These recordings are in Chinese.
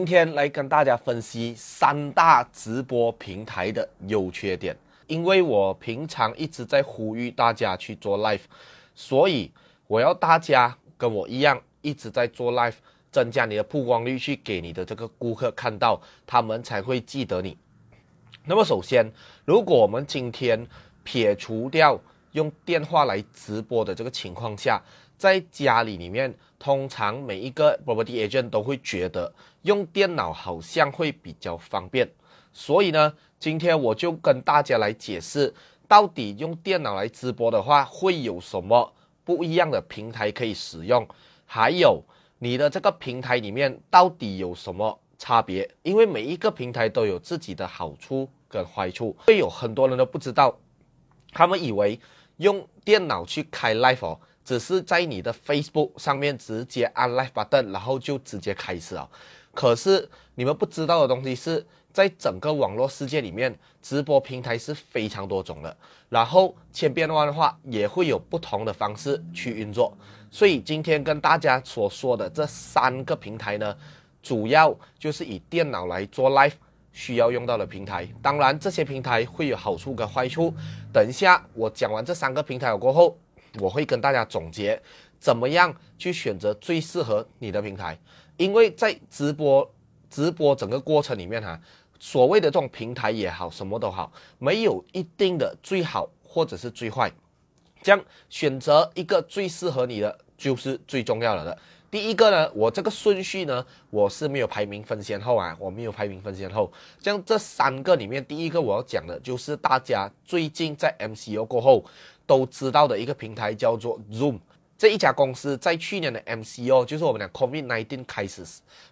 今天来跟大家分析三大直播平台的优缺点。因为我平常一直在呼吁大家去做 live，所以我要大家跟我一样一直在做 live，增加你的曝光率，去给你的这个顾客看到，他们才会记得你。那么首先，如果我们今天撇除掉用电话来直播的这个情况下，在家里里面，通常每一个 property agent 都会觉得用电脑好像会比较方便，所以呢，今天我就跟大家来解释，到底用电脑来直播的话会有什么不一样的平台可以使用，还有你的这个平台里面到底有什么差别？因为每一个平台都有自己的好处跟坏处，会有很多人都不知道，他们以为用电脑去开 live。只是在你的 Facebook 上面直接按 Live button，然后就直接开始了。可是你们不知道的东西是在整个网络世界里面，直播平台是非常多种的。然后千变万化，也会有不同的方式去运作。所以今天跟大家所说的这三个平台呢，主要就是以电脑来做 Live 需要用到的平台。当然，这些平台会有好处跟坏处。等一下我讲完这三个平台过后。我会跟大家总结，怎么样去选择最适合你的平台，因为在直播直播整个过程里面哈，所谓的这种平台也好，什么都好，没有一定的最好或者是最坏，这样选择一个最适合你的就是最重要的。第一个呢，我这个顺序呢，我是没有排名分先后啊，我没有排名分先后。像这三个里面，第一个我要讲的就是大家最近在 MCO 过后都知道的一个平台，叫做 Zoom。这一家公司在去年的 MCO，就是我们的 COVID-19 开始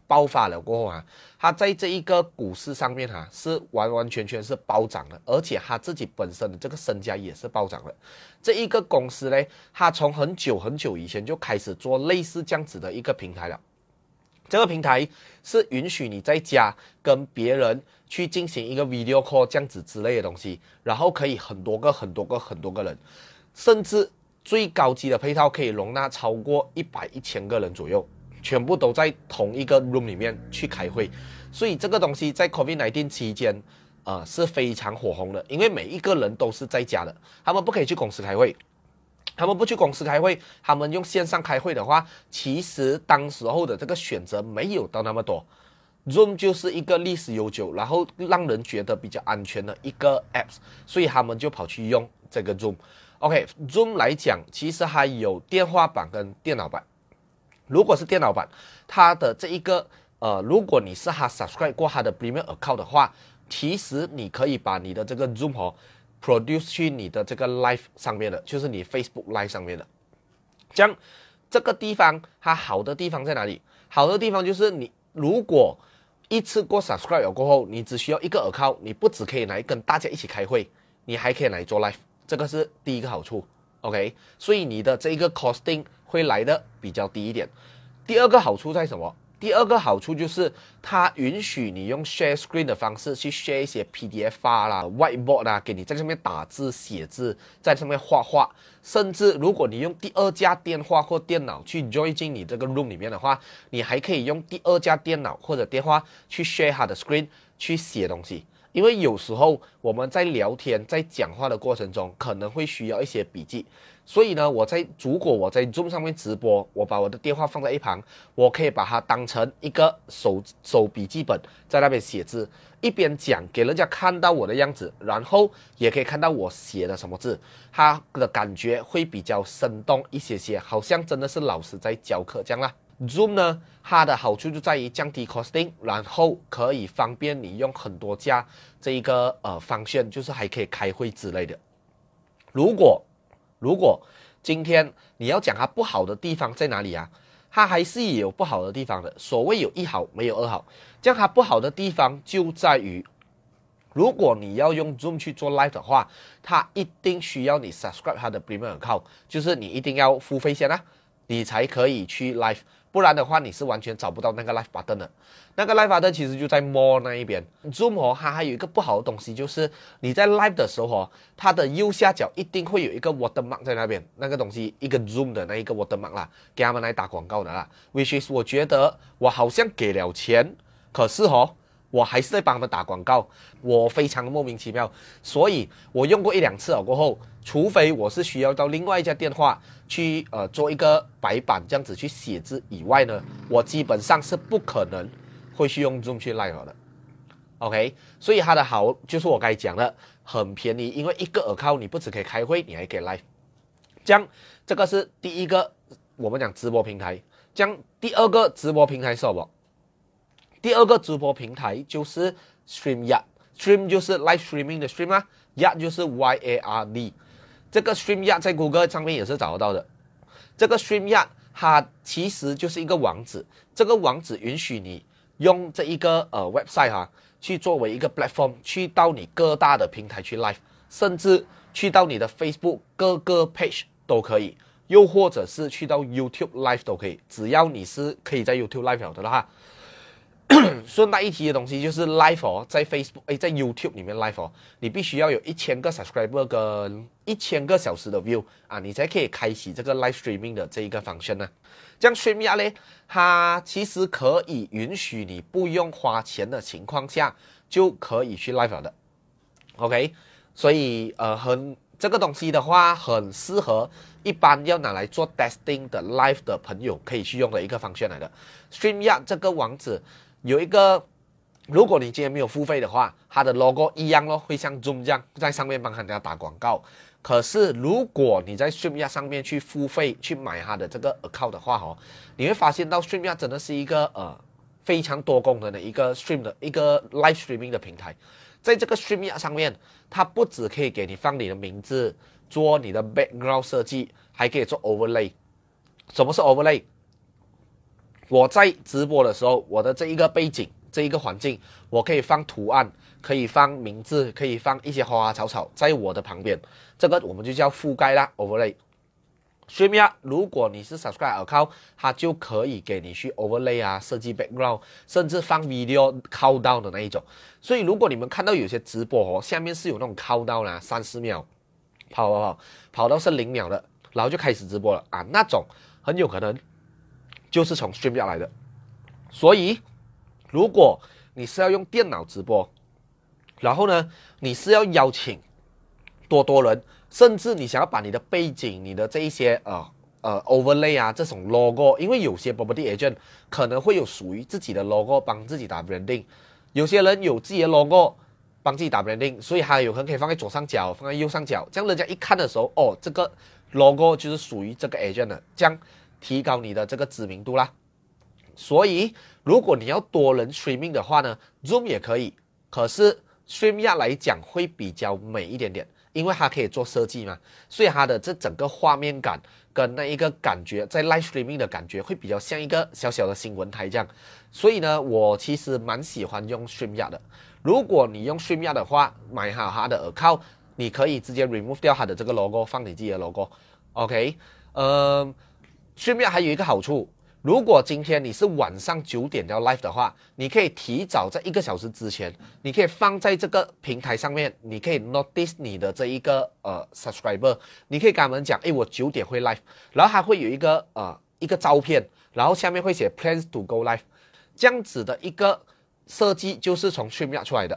爆发了过后啊，它在这一个股市上面哈是完完全全是暴涨的，而且它自己本身的这个身家也是暴涨的。这一个公司呢，它从很久很久以前就开始做类似这样子的一个平台了。这个平台是允许你在家跟别人去进行一个 video call 这样子之类的东西，然后可以很多个很多个很多个人，甚至。最高级的配套可以容纳超过一百一千个人左右，全部都在同一个 room 里面去开会，所以这个东西在 COVID-19 期间，呃是非常火红的，因为每一个人都是在家的，他们不可以去公司开会，他们不去公司开会，他们用线上开会的话，其实当时候的这个选择没有到那么多，Zoom 就是一个历史悠久，然后让人觉得比较安全的一个 apps，所以他们就跑去用这个 Zoom。OK，Zoom 来讲，其实还有电话版跟电脑版。如果是电脑版，它的这一个呃，如果你是它 subscribe 过它的 Premium account 的话，其实你可以把你的这个 Zoom 哦 produce 去你的这个 Live 上面的，就是你 Facebook Live 上面的。这样这个地方它好的地方在哪里？好的地方就是你如果一次过 subscribe 过后，你只需要一个 account，你不只可以来跟大家一起开会，你还可以来做 Live。这个是第一个好处，OK，所以你的这一个 costing 会来的比较低一点。第二个好处在什么？第二个好处就是它允许你用 share screen 的方式去 share 一些 PDF 发啦、whiteboard 啦，给你在上面打字、写字，在上面画画。甚至如果你用第二家电话或电脑去 join 进你这个 room 里面的话，你还可以用第二家电脑或者电话去 share 它的 screen 去写东西。因为有时候我们在聊天、在讲话的过程中，可能会需要一些笔记，所以呢，我在如果我在 Zoom 上面直播，我把我的电话放在一旁，我可以把它当成一个手手笔记本，在那边写字，一边讲给人家看到我的样子，然后也可以看到我写的什么字，它的感觉会比较生动一些些，好像真的是老师在教课这样啦。Zoom 呢，它的好处就在于降低 costing，然后可以方便你用很多家这一个呃方向，就是还可以开会之类的。如果如果今天你要讲它不好的地方在哪里啊？它还是有不好的地方的。所谓有一好没有二好，这样它不好的地方就在于，如果你要用 Zoom 去做 live 的话，它一定需要你 subscribe 它的 premium account，就是你一定要付费先啊，你才可以去 live。不然的话，你是完全找不到那个 live button 的。那个 live button 其实就在 more 那一边。Zoom 哦，它还有一个不好的东西，就是你在 live 的时候哦，它的右下角一定会有一个 watermark 在那边，那个东西一个 Zoom 的那一个 watermark 啦，给他们来打广告的啦。Which is 我觉得我好像给了钱，可是哦，我还是在帮他们打广告，我非常的莫名其妙。所以我用过一两次了过后，除非我是需要到另外一家电话去呃做一个白板这样子去写字以外呢，我基本上是不可能会去用 Zoom 去 live 的。OK，所以它的好就是我刚才讲的，很便宜，因为一个耳靠你不只可以开会，你还可以 live。这样，这个是第一个我们讲直播平台。这样，第二个直播平台是什么？第二个直播平台就是 StreamYard，Stream 就是 live streaming 的 Stream 啊，Yard 就是 Y A R D。这个 StreamYard 在谷歌上面也是找得到的。这个 StreamYard 它其实就是一个网址，这个网址允许你用这一个呃 website 哈。去作为一个 platform，去到你各大的平台去 live，甚至去到你的 Facebook 各个 page 都可以，又或者是去到 YouTube live 都可以，只要你是可以在 YouTube live 的哈。顺带一提的东西就是 live 哦，在 Facebook 哎，在 YouTube 里面 live 哦，你必须要有一千个 subscriber 跟一千个小时的 view 啊，你才可以开启这个 live streaming 的这一个 function 呢。这样 Streamy 呢，它其实可以允许你不用花钱的情况下就可以去 live 的。OK，所以呃，很这个东西的话，很适合一般要拿来做 testing 的 live 的朋友可以去用的一个方向来的。Streamy 这个网址。有一个，如果你今天没有付费的话，它的 logo 一样咯，会像 Zoom 这样在上面帮人家打广告。可是如果你在 s t r e a m y a 上面去付费去买它的这个 account 的话，哦，你会发现到 s t r e a m y a 真的是一个呃非常多功能的一个 stream 的一个 live streaming 的平台。在这个 s t r e a m y a 上面，它不只可以给你放你的名字，做你的 background 设计，还可以做 overlay。什么是 overlay？我在直播的时候，我的这一个背景，这一个环境，我可以放图案，可以放名字，可以放一些花花草草在我的旁边，这个我们就叫覆盖啦，overlay。Streamyard，如果你是 subscribe account，它就可以给你去 overlay 啊，设计 background，甚至放 video countdown 的那一种。所以如果你们看到有些直播哦，下面是有那种 countdown 啦，三四秒，跑跑跑，跑到是零秒的，然后就开始直播了啊，那种很有可能。就是从 Stream 来的，所以如果你是要用电脑直播，然后呢，你是要邀请多多人，甚至你想要把你的背景、你的这一些呃呃 overlay 啊这种 logo，因为有些 property agent 可能会有属于自己的 logo 帮自己打 branding，有些人有自己的 logo 帮自己打 branding，所以他有可能可以放在左上角，放在右上角，这样人家一看的时候，哦，这个 logo 就是属于这个 agent 的，这样。提高你的这个知名度啦，所以如果你要多人 streaming 的话呢，Zoom 也可以，可是 StreamYard 来讲会比较美一点点，因为它可以做设计嘛，所以它的这整个画面感跟那一个感觉，在 live streaming 的感觉会比较像一个小小的新闻台这样，所以呢，我其实蛮喜欢用 StreamYard 的。如果你用 StreamYard 的话，买好它的 account，你可以直接 remove 掉它的这个 logo，放你自己的 logo，OK，嗯。顺便还有一个好处，如果今天你是晚上九点要 live 的话，你可以提早在一个小时之前，你可以放在这个平台上面，你可以 notice 你的这一个呃 subscriber，你可以跟他们讲，哎，我九点会 live，然后还会有一个呃一个照片，然后下面会写 plans to go live，这样子的一个设计就是从 StreamYard 出来的，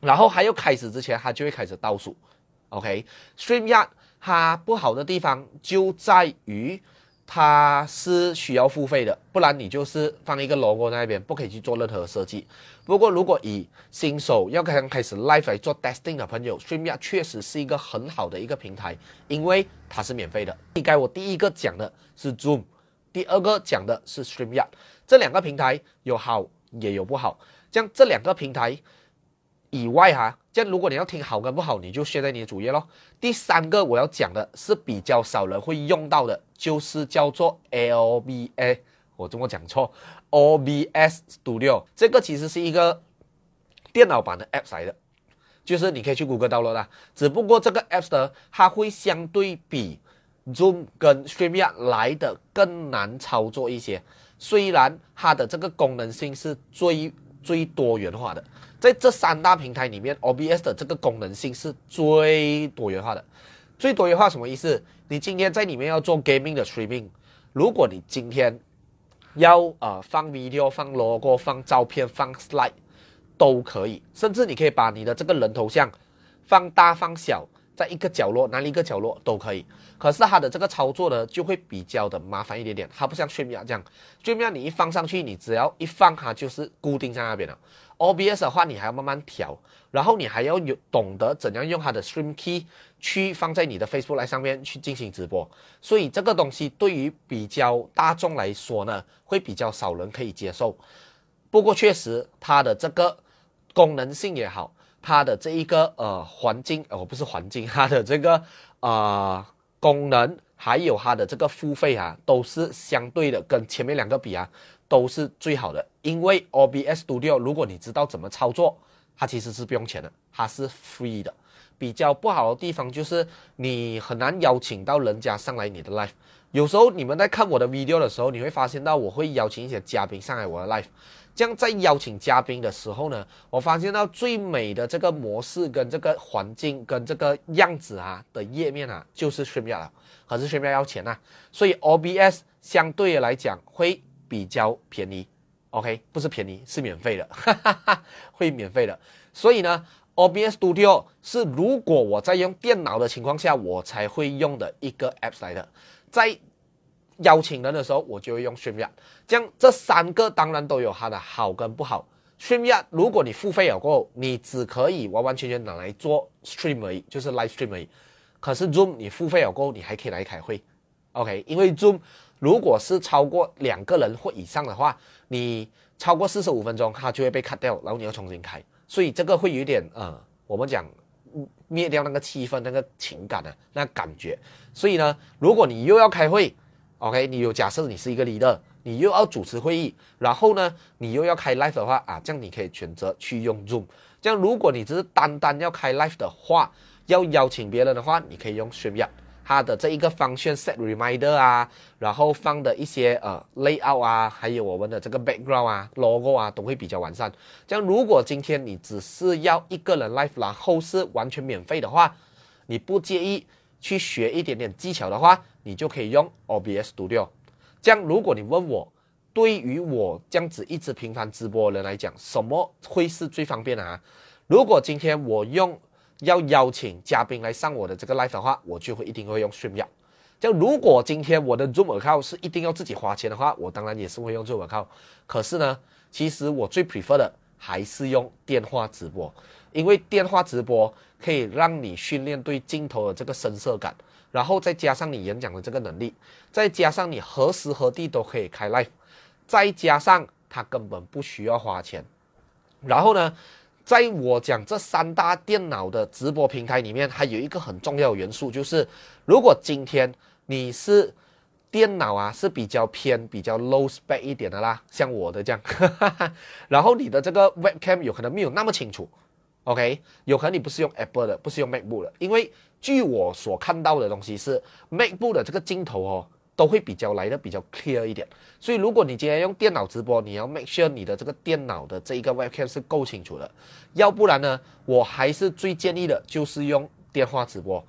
然后还有开始之前，它就会开始倒数，OK，StreamYard 它不好的地方就在于。它是需要付费的，不然你就是放一个 logo 在那边，不可以去做任何设计。不过，如果以新手要刚开始 live 来做 testing 的朋友，streamyad 确实是一个很好的一个平台，因为它是免费的。应该我第一个讲的是 Zoom，第二个讲的是 Streamyad 这两个平台有好也有不好。像这两个平台。以外哈，这样如果你要听好跟不好，你就写在你的主页咯。第三个我要讲的是比较少人会用到的，就是叫做 L B A，我怎么讲错？O B S Studio，这个其实是一个电脑版的 App 来的，就是你可以去谷歌 download 的。只不过这个 App 的它会相对比 Zoom 跟 StreamYard 来的更难操作一些，虽然它的这个功能性是最最多元化的。在这三大平台里面，OBS 的这个功能性是最多元化的。最多元化什么意思？你今天在里面要做 gaming 的 streaming，如果你今天要呃放 video、放 logo、放照片、放 slide 都可以，甚至你可以把你的这个人头像放大、放小。在一个角落，哪里一个角落都可以。可是它的这个操作呢，就会比较的麻烦一点点。它不像 Streamy 啊这样，Streamy 你一放上去，你只要一放它就是固定在那边了。OBS 的话，你还要慢慢调，然后你还要有懂得怎样用它的 Stream Key 去放在你的 Facebook 来上面去进行直播。所以这个东西对于比较大众来说呢，会比较少人可以接受。不过确实，它的这个功能性也好。它的这一个呃环境哦不是环境，它的这个呃功能还有它的这个付费啊，都是相对的跟前面两个比啊，都是最好的。因为 OBS Studio 如果你知道怎么操作，它其实是不用钱的，它是 free 的。比较不好的地方就是你很难邀请到人家上来你的 live。有时候你们在看我的 video 的时候，你会发现到我会邀请一些嘉宾上来我的 live。这样在邀请嘉宾的时候呢，我发现到最美的这个模式跟这个环境跟这个样子啊的页面啊，就是 Streamyard。可是 Streamyard 要钱呐，所以 OBS 相对来讲会比较便宜。OK，不是便宜，是免费的，哈哈哈会免费的。所以呢，OBS Studio 是如果我在用电脑的情况下，我才会用的一个 App 来的，在。邀请人的时候，我就会用 Streamyard。这样这三个当然都有它的好跟不好。Streamyard 如果你付费了过后，你只可以完完全全拿来做 stream 而已，就是 live stream 而已。可是 Zoom 你付费了过后，你还可以来开会，OK？因为 Zoom 如果是超过两个人或以上的话，你超过四十五分钟，它就会被 cut 掉，然后你要重新开。所以这个会有点呃，我们讲灭掉那个气氛、那个情感的那感觉。所以呢，如果你又要开会，OK，你有假设你是一个 leader，你又要主持会议，然后呢，你又要开 live 的话啊，这样你可以选择去用 Zoom。这样如果你只是单单要开 live 的话，要邀请别人的话，你可以用 Streamyard，它的这一个方向 set reminder 啊，然后放的一些呃 layout 啊，还有我们的这个 background 啊，logo 啊，都会比较完善。这样如果今天你只是要一个人 live，然后是完全免费的话，你不介意去学一点点技巧的话。你就可以用 OBS Studio，这样如果你问我，对于我这样子一直频繁直播的人来讲，什么会是最方便的啊？如果今天我用要邀请嘉宾来上我的这个 live 的话，我就会一定会用 Streamyard。就如果今天我的 Zoom 耳靠是一定要自己花钱的话，我当然也是会用 Zoom 耳靠。可是呢，其实我最 prefer 的还是用电话直播，因为电话直播可以让你训练对镜头的这个深色感。然后再加上你演讲的这个能力，再加上你何时何地都可以开 live，再加上它根本不需要花钱。然后呢，在我讲这三大电脑的直播平台里面，还有一个很重要的元素，就是如果今天你是电脑啊是比较偏比较 low spec 一点的啦，像我的这样，然后你的这个 webcam 有可能没有那么清楚，OK，有可能你不是用 Apple 的，不是用 MacBook 的，因为。据我所看到的东西是，MacBook 的这个镜头哦，都会比较来的比较 clear 一点。所以如果你今天用电脑直播，你要 make sure 你的这个电脑的这一个 webcam 是够清楚的，要不然呢，我还是最建议的就是用电话直播。